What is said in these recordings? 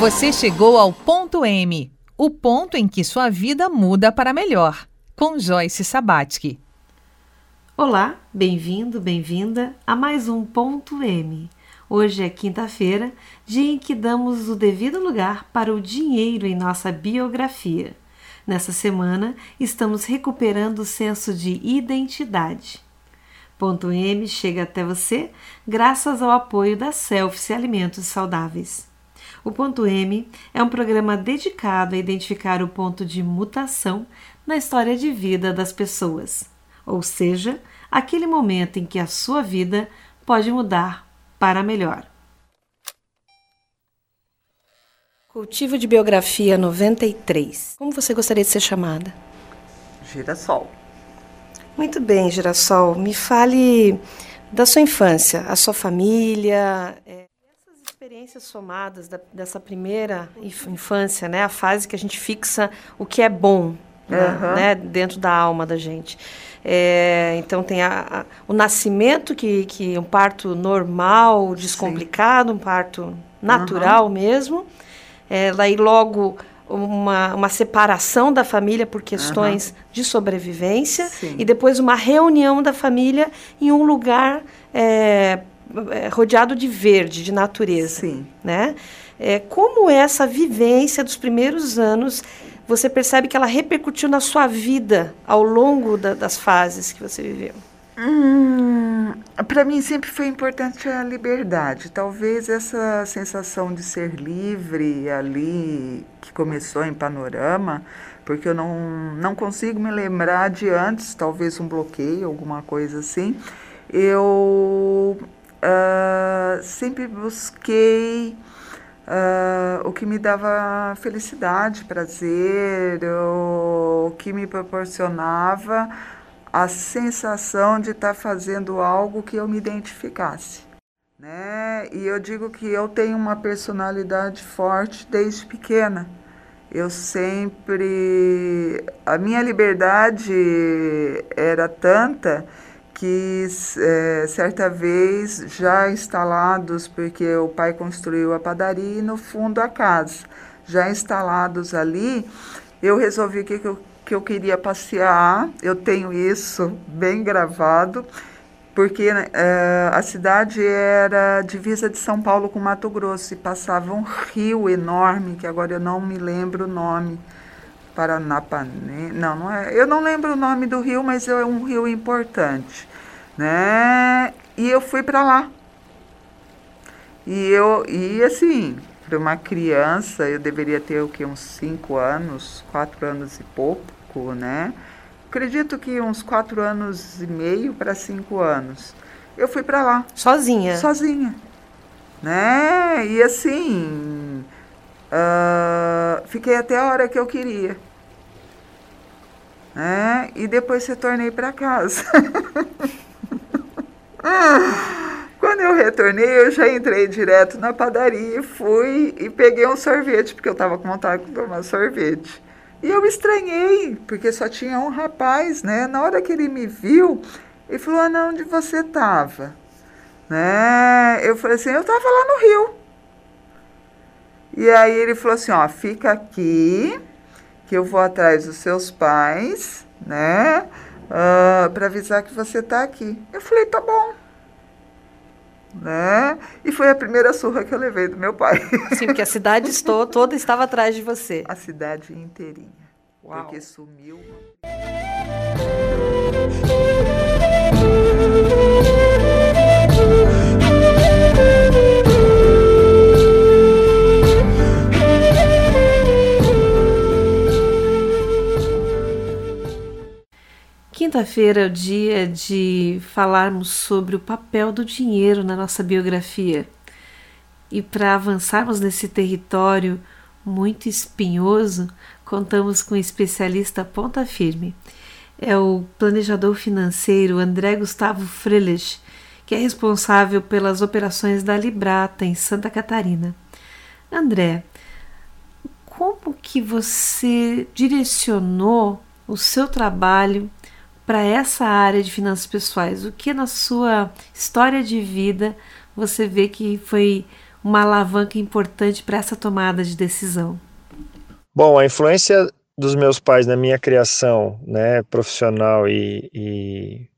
Você chegou ao ponto M, o ponto em que sua vida muda para melhor, com Joyce Sabatsky. Olá, bem-vindo, bem-vinda a mais um ponto M. Hoje é quinta-feira, dia em que damos o devido lugar para o dinheiro em nossa biografia. Nessa semana, estamos recuperando o senso de identidade. Ponto M chega até você graças ao apoio da Selfie Alimentos Saudáveis. O Ponto M é um programa dedicado a identificar o ponto de mutação na história de vida das pessoas, ou seja, aquele momento em que a sua vida pode mudar para melhor. Cultivo de Biografia 93. Como você gostaria de ser chamada? Girassol. Muito bem, Girassol. Me fale da sua infância, a sua família. É, experiências somadas da, dessa primeira infância, né? A fase que a gente fixa o que é bom uhum. né, dentro da alma da gente. É, então tem a, a, o nascimento que, que é um parto normal, descomplicado, Sim. um parto natural uhum. mesmo é, daí logo uma, uma separação da família por questões uhum. de sobrevivência Sim. e depois uma reunião da família em um lugar é, rodeado de verde, de natureza. Sim. Né? É, como essa vivência dos primeiros anos você percebe que ela repercutiu na sua vida ao longo da, das fases que você viveu? Hum, para mim sempre foi importante a liberdade. Talvez essa sensação de ser livre ali, que começou em Panorama, porque eu não, não consigo me lembrar de antes, talvez um bloqueio, alguma coisa assim. Eu uh, sempre busquei uh, o que me dava felicidade, prazer, o que me proporcionava a sensação de estar fazendo algo que eu me identificasse. Né? E eu digo que eu tenho uma personalidade forte desde pequena. Eu sempre. A minha liberdade era tanta que é, certa vez, já instalados, porque o pai construiu a padaria e no fundo a casa, já instalados ali, eu resolvi que eu que eu queria passear, eu tenho isso bem gravado, porque é, a cidade era divisa de São Paulo com Mato Grosso e passava um rio enorme, que agora eu não me lembro o nome. Paranapanê, não, não é, eu não lembro o nome do rio, mas é um rio importante, né? E eu fui para lá. E eu e assim, para uma criança, eu deveria ter o que uns cinco anos, quatro anos e pouco né? Acredito que uns quatro anos e meio para cinco anos. Eu fui para lá. Sozinha? Sozinha. Né? E assim, uh, fiquei até a hora que eu queria. Né? E depois retornei para casa. Quando eu retornei, eu já entrei direto na padaria, fui e peguei um sorvete, porque eu estava com vontade de tomar sorvete. E eu estranhei, porque só tinha um rapaz, né? Na hora que ele me viu, ele falou, ah, onde você estava? Né? Eu falei assim, eu estava lá no Rio. E aí ele falou assim, ó, fica aqui, que eu vou atrás dos seus pais, né? Uh, ah, para avisar que você está aqui. Eu falei, tá bom né? E foi a primeira surra que eu levei do meu pai. Sim, porque a cidade estou, toda estava atrás de você. A cidade inteirinha. Uau. Porque sumiu. Quinta-feira é o dia de falarmos sobre o papel do dinheiro na nossa biografia. E para avançarmos nesse território muito espinhoso, contamos com um especialista ponta firme. É o planejador financeiro André Gustavo Frelich, que é responsável pelas operações da Librata em Santa Catarina. André, como que você direcionou o seu trabalho para essa área de finanças pessoais? O que na sua história de vida você vê que foi uma alavanca importante para essa tomada de decisão? Bom, a influência dos meus pais na minha criação, né, profissional e, e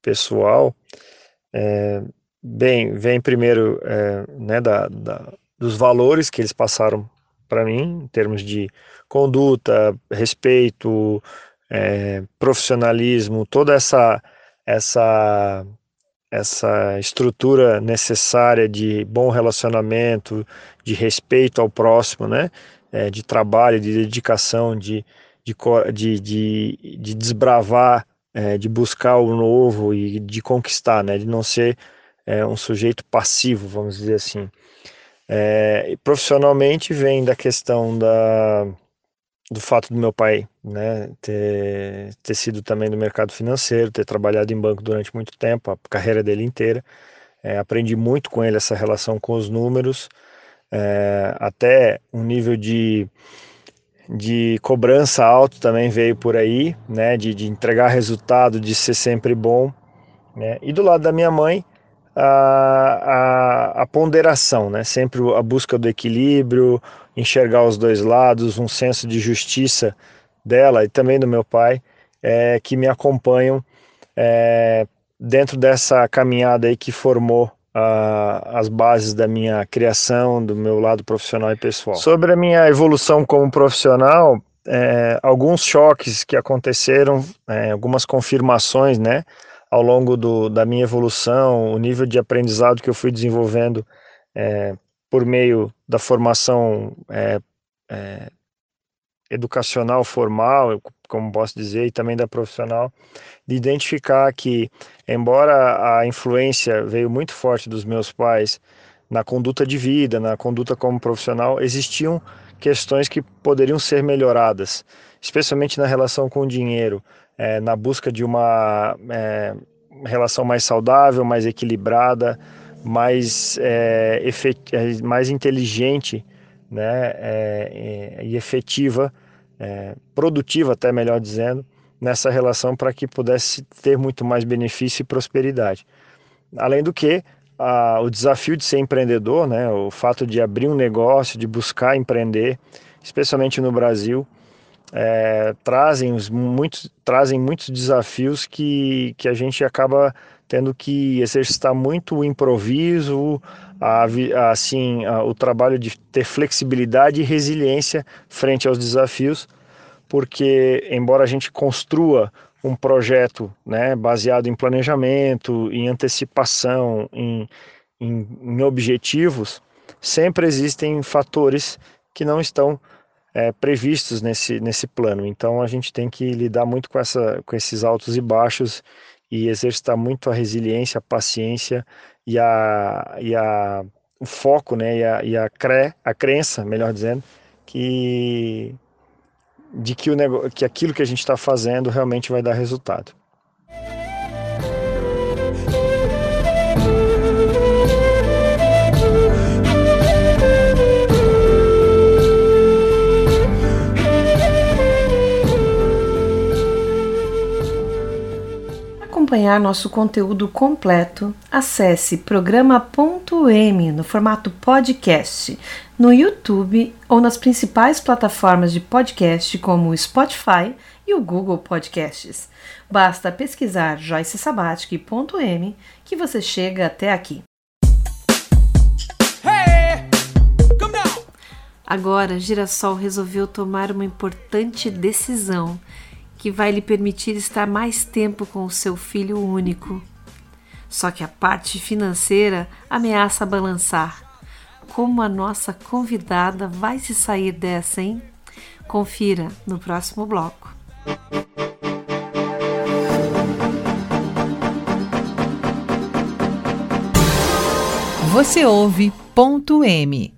pessoal, é, bem, vem primeiro, é, né, da, da, dos valores que eles passaram para mim, em termos de conduta, respeito, é, profissionalismo, toda essa essa essa estrutura necessária de bom relacionamento, de respeito ao próximo, né? É, de trabalho, de dedicação, de, de, de, de, de desbravar, é, de buscar o novo e de conquistar, né? De não ser é, um sujeito passivo, vamos dizer assim. É, profissionalmente vem da questão da, do fato do meu pai né, ter, ter sido também do mercado financeiro, ter trabalhado em banco durante muito tempo, a carreira dele inteira. É, aprendi muito com ele essa relação com os números, é, até um nível de, de cobrança alto também veio por aí, né, de, de entregar resultado, de ser sempre bom. Né? E do lado da minha mãe, a, a, a, ponderação, né? sempre a busca do equilíbrio, enxergar os dois lados, um senso de justiça dela e também do meu pai, é, que me acompanham é, dentro dessa caminhada aí que formou a, as bases da minha criação, do meu lado profissional e pessoal. Sobre a minha evolução como profissional, é, alguns choques que aconteceram, é, algumas confirmações, né? ao longo do, da minha evolução, o nível de aprendizado que eu fui desenvolvendo é, por meio da formação é, é, educacional formal, como posso dizer, e também da profissional, de identificar que, embora a influência veio muito forte dos meus pais na conduta de vida, na conduta como profissional, existiam questões que poderiam ser melhoradas, especialmente na relação com o dinheiro é, na busca de uma é, relação mais saudável, mais equilibrada, mais, é, efet... É, mais inteligente né, é, é, e efetiva, produtiva até melhor dizendo, nessa relação para que pudesse ter muito mais benefício e prosperidade. Além do que, a, o desafio de ser empreendedor, né, o fato de abrir um negócio, de buscar empreender, especialmente no Brasil, é, trazem, muitos, trazem muitos desafios que, que a gente acaba tendo que exercitar muito o improviso, a, assim, a, o trabalho de ter flexibilidade e resiliência frente aos desafios, porque embora a gente construa um projeto né, baseado em planejamento, em antecipação, em, em, em objetivos, sempre existem fatores que não estão é, previstos nesse, nesse plano. Então a gente tem que lidar muito com, essa, com esses altos e baixos e exercitar muito a resiliência, a paciência e, a, e a, o foco né, e, a, e a, cre, a crença, melhor dizendo, que, de que, o que aquilo que a gente está fazendo realmente vai dar resultado. Acompanhar nosso conteúdo completo, acesse programa.m no formato podcast no YouTube ou nas principais plataformas de podcast como o Spotify e o Google Podcasts. Basta pesquisar Joyce Sabatic.m que você chega até aqui. Agora, Girassol resolveu tomar uma importante decisão que vai lhe permitir estar mais tempo com o seu filho único. Só que a parte financeira ameaça balançar. Como a nossa convidada vai se sair dessa, hein? Confira no próximo bloco. Você ouve ponto M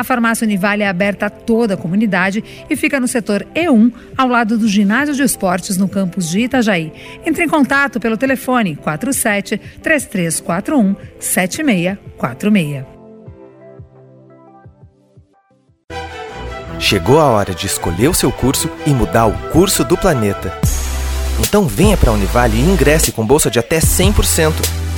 A farmácia Univale é aberta a toda a comunidade e fica no setor E1, ao lado do ginásio de esportes no campus de Itajaí. Entre em contato pelo telefone 47 3341 7646. Chegou a hora de escolher o seu curso e mudar o curso do planeta. Então venha para a Univale e ingresse com bolsa de até 100%.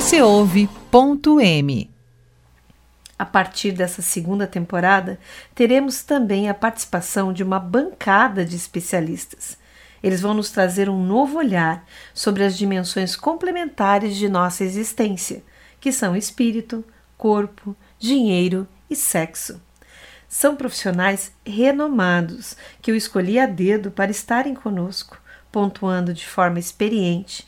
Você ouve ponto M. A partir dessa segunda temporada, teremos também a participação de uma bancada de especialistas. Eles vão nos trazer um novo olhar sobre as dimensões complementares de nossa existência, que são espírito, corpo, dinheiro e sexo. São profissionais renomados que eu escolhi a dedo para estarem conosco, pontuando de forma experiente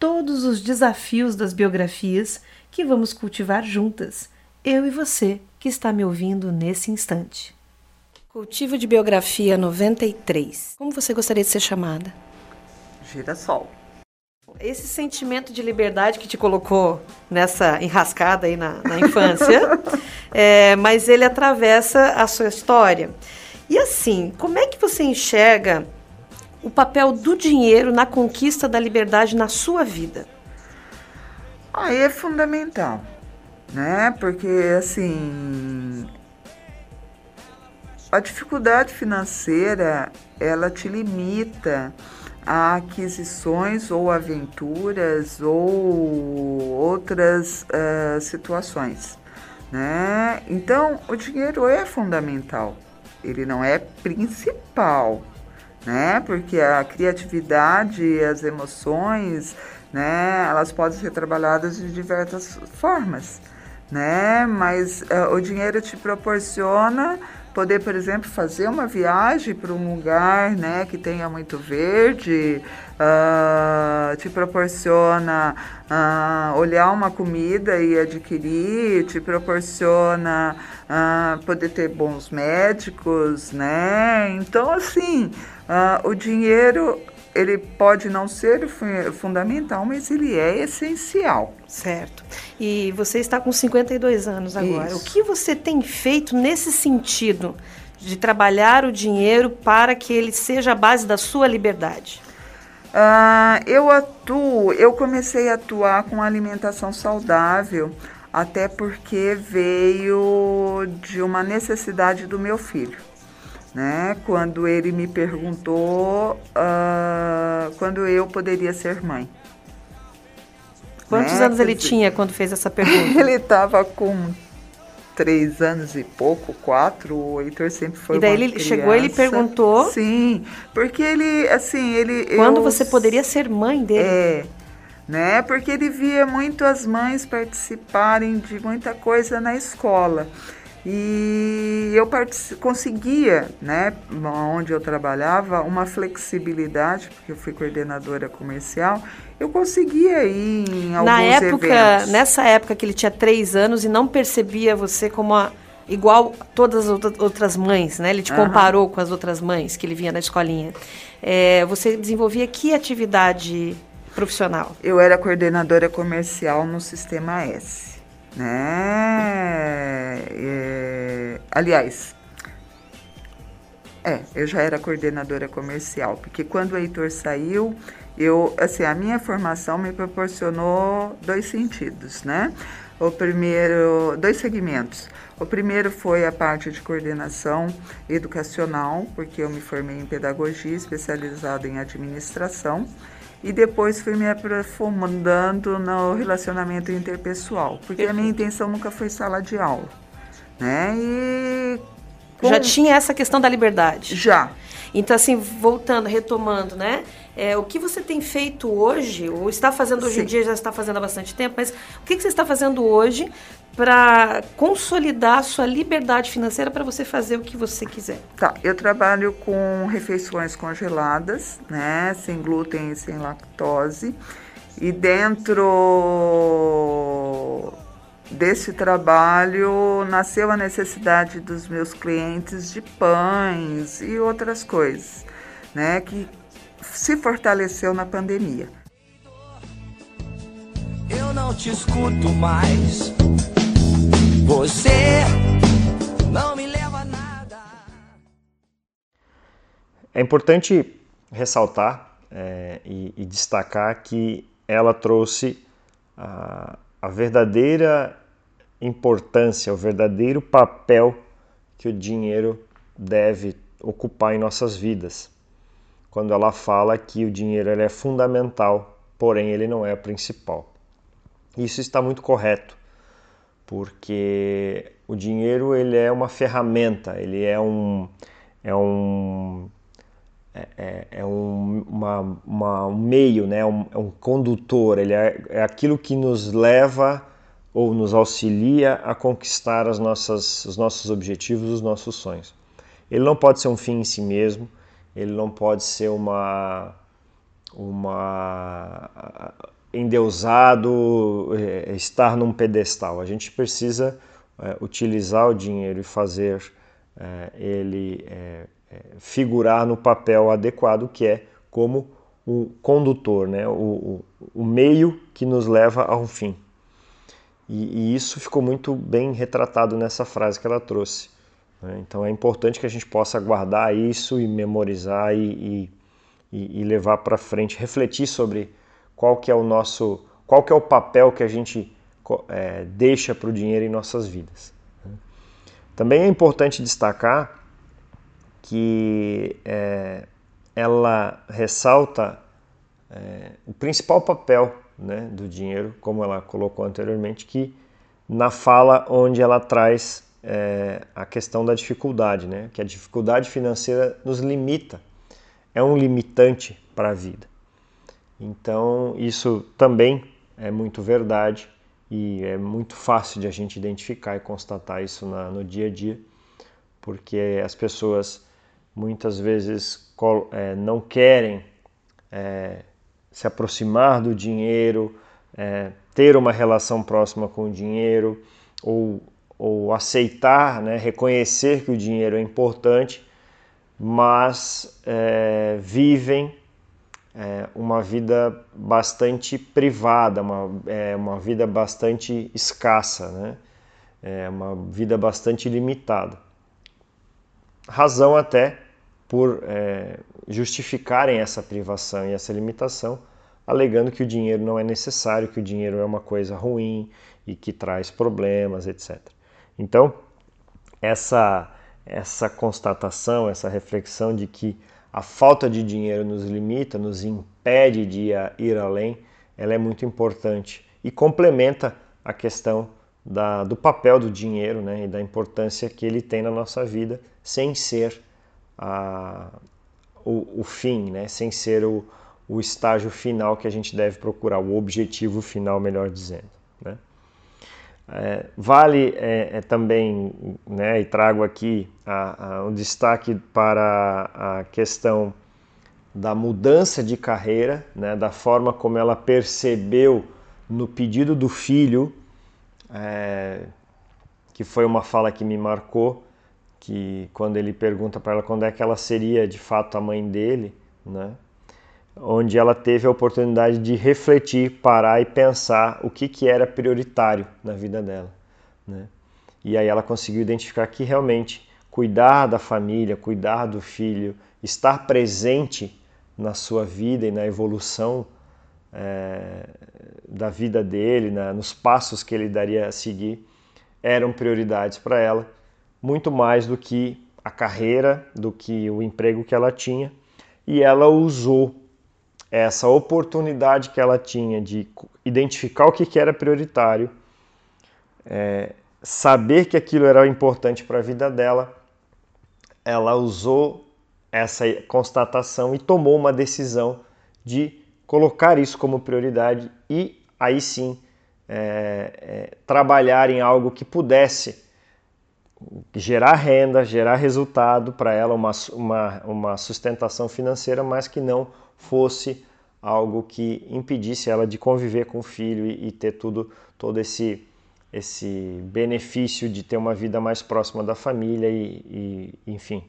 todos os desafios das biografias que vamos cultivar juntas, eu e você que está me ouvindo nesse instante. Cultivo de Biografia 93. Como você gostaria de ser chamada? Girassol. Esse sentimento de liberdade que te colocou nessa enrascada aí na, na infância, é, mas ele atravessa a sua história. E assim, como é que você enxerga o papel do dinheiro na conquista da liberdade na sua vida? Aí é fundamental, né? Porque assim, a dificuldade financeira ela te limita a aquisições ou aventuras ou outras uh, situações, né? Então o dinheiro é fundamental, ele não é principal, né? Porque a criatividade e as emoções, né, elas podem ser trabalhadas de diversas formas, né? Mas uh, o dinheiro te proporciona poder, por exemplo, fazer uma viagem para um lugar, né, que tenha muito verde, uh, te proporciona uh, olhar uma comida e adquirir, te proporciona uh, poder ter bons médicos, né? Então, assim, Uh, o dinheiro ele pode não ser fundamental, mas ele é essencial. Certo. E você está com 52 anos agora. Isso. O que você tem feito nesse sentido de trabalhar o dinheiro para que ele seja a base da sua liberdade? Uh, eu atuo, eu comecei a atuar com alimentação saudável, até porque veio de uma necessidade do meu filho né? Quando ele me perguntou uh, quando eu poderia ser mãe. Quantos né? anos ele tinha quando fez essa pergunta? ele estava com três anos e pouco, quatro, o Heitor sempre foi E daí ele criança. chegou e perguntou? Sim, porque ele, assim, ele... Quando eu, você poderia ser mãe dele? É, né? Porque ele via muito as mães participarem de muita coisa na escola. E eu conseguia, né, onde eu trabalhava, uma flexibilidade, porque eu fui coordenadora comercial, eu conseguia ir em alguns Na época, eventos. nessa época que ele tinha três anos e não percebia você como a, igual todas as outras mães, né? Ele te uhum. comparou com as outras mães que ele via na escolinha. É, você desenvolvia que atividade profissional? Eu era coordenadora comercial no Sistema S né? É, aliás, é, eu já era coordenadora comercial, porque quando o Heitor saiu, eu, assim, a minha formação me proporcionou dois sentidos, né? O primeiro, dois segmentos. O primeiro foi a parte de coordenação educacional, porque eu me formei em pedagogia, especializada em administração e depois fui me aprofundando no relacionamento interpessoal, porque Perfeito. a minha intenção nunca foi sala de aula, né? E com... já tinha essa questão da liberdade. Já. Então assim, voltando, retomando, né? É, o que você tem feito hoje, ou está fazendo hoje Sim. em dia, já está fazendo há bastante tempo, mas o que, que você está fazendo hoje para consolidar a sua liberdade financeira para você fazer o que você quiser? Tá, eu trabalho com refeições congeladas, né, sem glúten e sem lactose. E dentro desse trabalho nasceu a necessidade dos meus clientes de pães e outras coisas, né, que se fortaleceu na pandemia. Eu não te escuto mais. Você não me leva a nada. É importante ressaltar é, e, e, destacar que ela trouxe a, a verdadeira importância, o verdadeiro papel que o dinheiro deve ocupar em nossas vidas. Quando ela fala que o dinheiro é fundamental, porém ele não é principal. Isso está muito correto porque o dinheiro ele é uma ferramenta, ele é um é um é, é, é um, uma, uma, um meio, né? Um, é um condutor, ele é, é aquilo que nos leva ou nos auxilia a conquistar as nossas, os nossos objetivos, os nossos sonhos. Ele não pode ser um fim em si mesmo, ele não pode ser uma, uma endeusado, é, estar num pedestal. A gente precisa é, utilizar o dinheiro e fazer é, ele figurar no papel adequado, que é como o condutor, né? o, o, o meio que nos leva ao fim. E, e, isso ficou muito bem retratado nessa frase que ela trouxe. Né? Então é importante que a gente possa guardar isso e memorizar e, e, e levar para frente, refletir sobre qual que é o nosso, qual que é o papel que a gente é, deixa para o dinheiro em nossas vidas. Né? Também é importante destacar que é, ela ressalta é, o principal papel né, do dinheiro, como ela colocou anteriormente, que na fala onde ela traz é, a questão da dificuldade, né, que a dificuldade financeira nos limita, é um limitante para a vida. Então, isso também é muito verdade e é muito fácil de a gente identificar e constatar isso na, no dia a dia, porque as pessoas muitas vezes é, não querem é, se aproximar do dinheiro, é, ter uma relação próxima com o dinheiro ou, ou aceitar, né, reconhecer que o dinheiro é importante, mas é, vivem é, uma vida bastante privada, uma, é, uma vida bastante escassa, né? é uma vida bastante limitada. Razão até por é, justificarem essa privação e essa limitação, alegando que o dinheiro não é necessário, que o dinheiro é uma coisa ruim e que traz problemas, etc. Então, essa, essa constatação, essa reflexão de que a falta de dinheiro nos limita, nos impede de ir além, ela é muito importante e complementa a questão da, do papel do dinheiro né, e da importância que ele tem na nossa vida, sem ser a, o, o fim, né, sem ser o, o estágio final que a gente deve procurar, o objetivo final, melhor dizendo. É, vale é, é também, né, e trago aqui a, a, um destaque para a questão da mudança de carreira, né, da forma como ela percebeu no pedido do filho, é, que foi uma fala que me marcou, que quando ele pergunta para ela quando é que ela seria de fato a mãe dele, né, onde ela teve a oportunidade de refletir, parar e pensar o que, que era prioritário na vida dela. Né? E aí ela conseguiu identificar que realmente cuidar da família, cuidar do filho, estar presente na sua vida e na evolução é, da vida dele, nos passos que ele daria a seguir, eram prioridades para ela, muito mais do que a carreira, do que o emprego que ela tinha, e ela usou essa oportunidade que ela tinha de identificar o que, era prioritário, é, saber que aquilo era importante para a vida dela, ela usou essa constatação e tomou uma decisão de colocar isso como prioridade e aí sim é, é, trabalhar em algo que pudesse gerar renda, gerar resultado para ela, uma, uma, uma sustentação financeira, mas que não fosse algo que impedisse ela de conviver com o filho e, e ter tudo todo esse esse benefício de ter uma vida mais próxima da família e, e enfim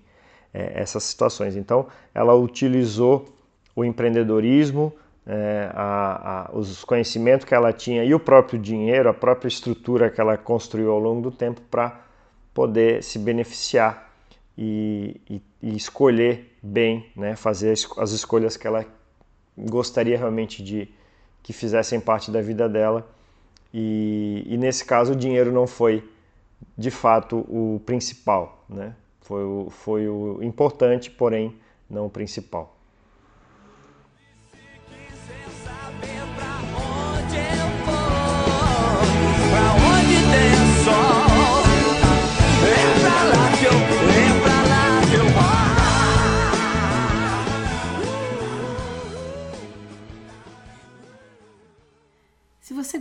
é, essas situações. Então ela utilizou o empreendedorismo, é, a, a, os conhecimentos que ela tinha e o próprio dinheiro, a própria estrutura que ela construiu ao longo do tempo para poder se beneficiar e, e, e escolher bem, né, fazer as escolhas que ela gostaria realmente de que fizessem parte da vida dela. E, e nesse caso o dinheiro não foi de fato o principal, né? Foi o, foi o importante, porém não o principal.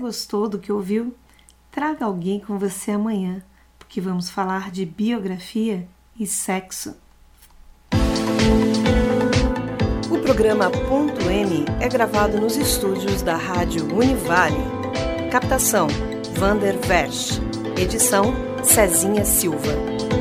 Gostou do que ouviu, traga alguém com você amanhã, porque vamos falar de biografia e sexo. O programa Ponto N é gravado nos estúdios da Rádio Univale. Captação: Vander Versch. Edição: Cezinha Silva.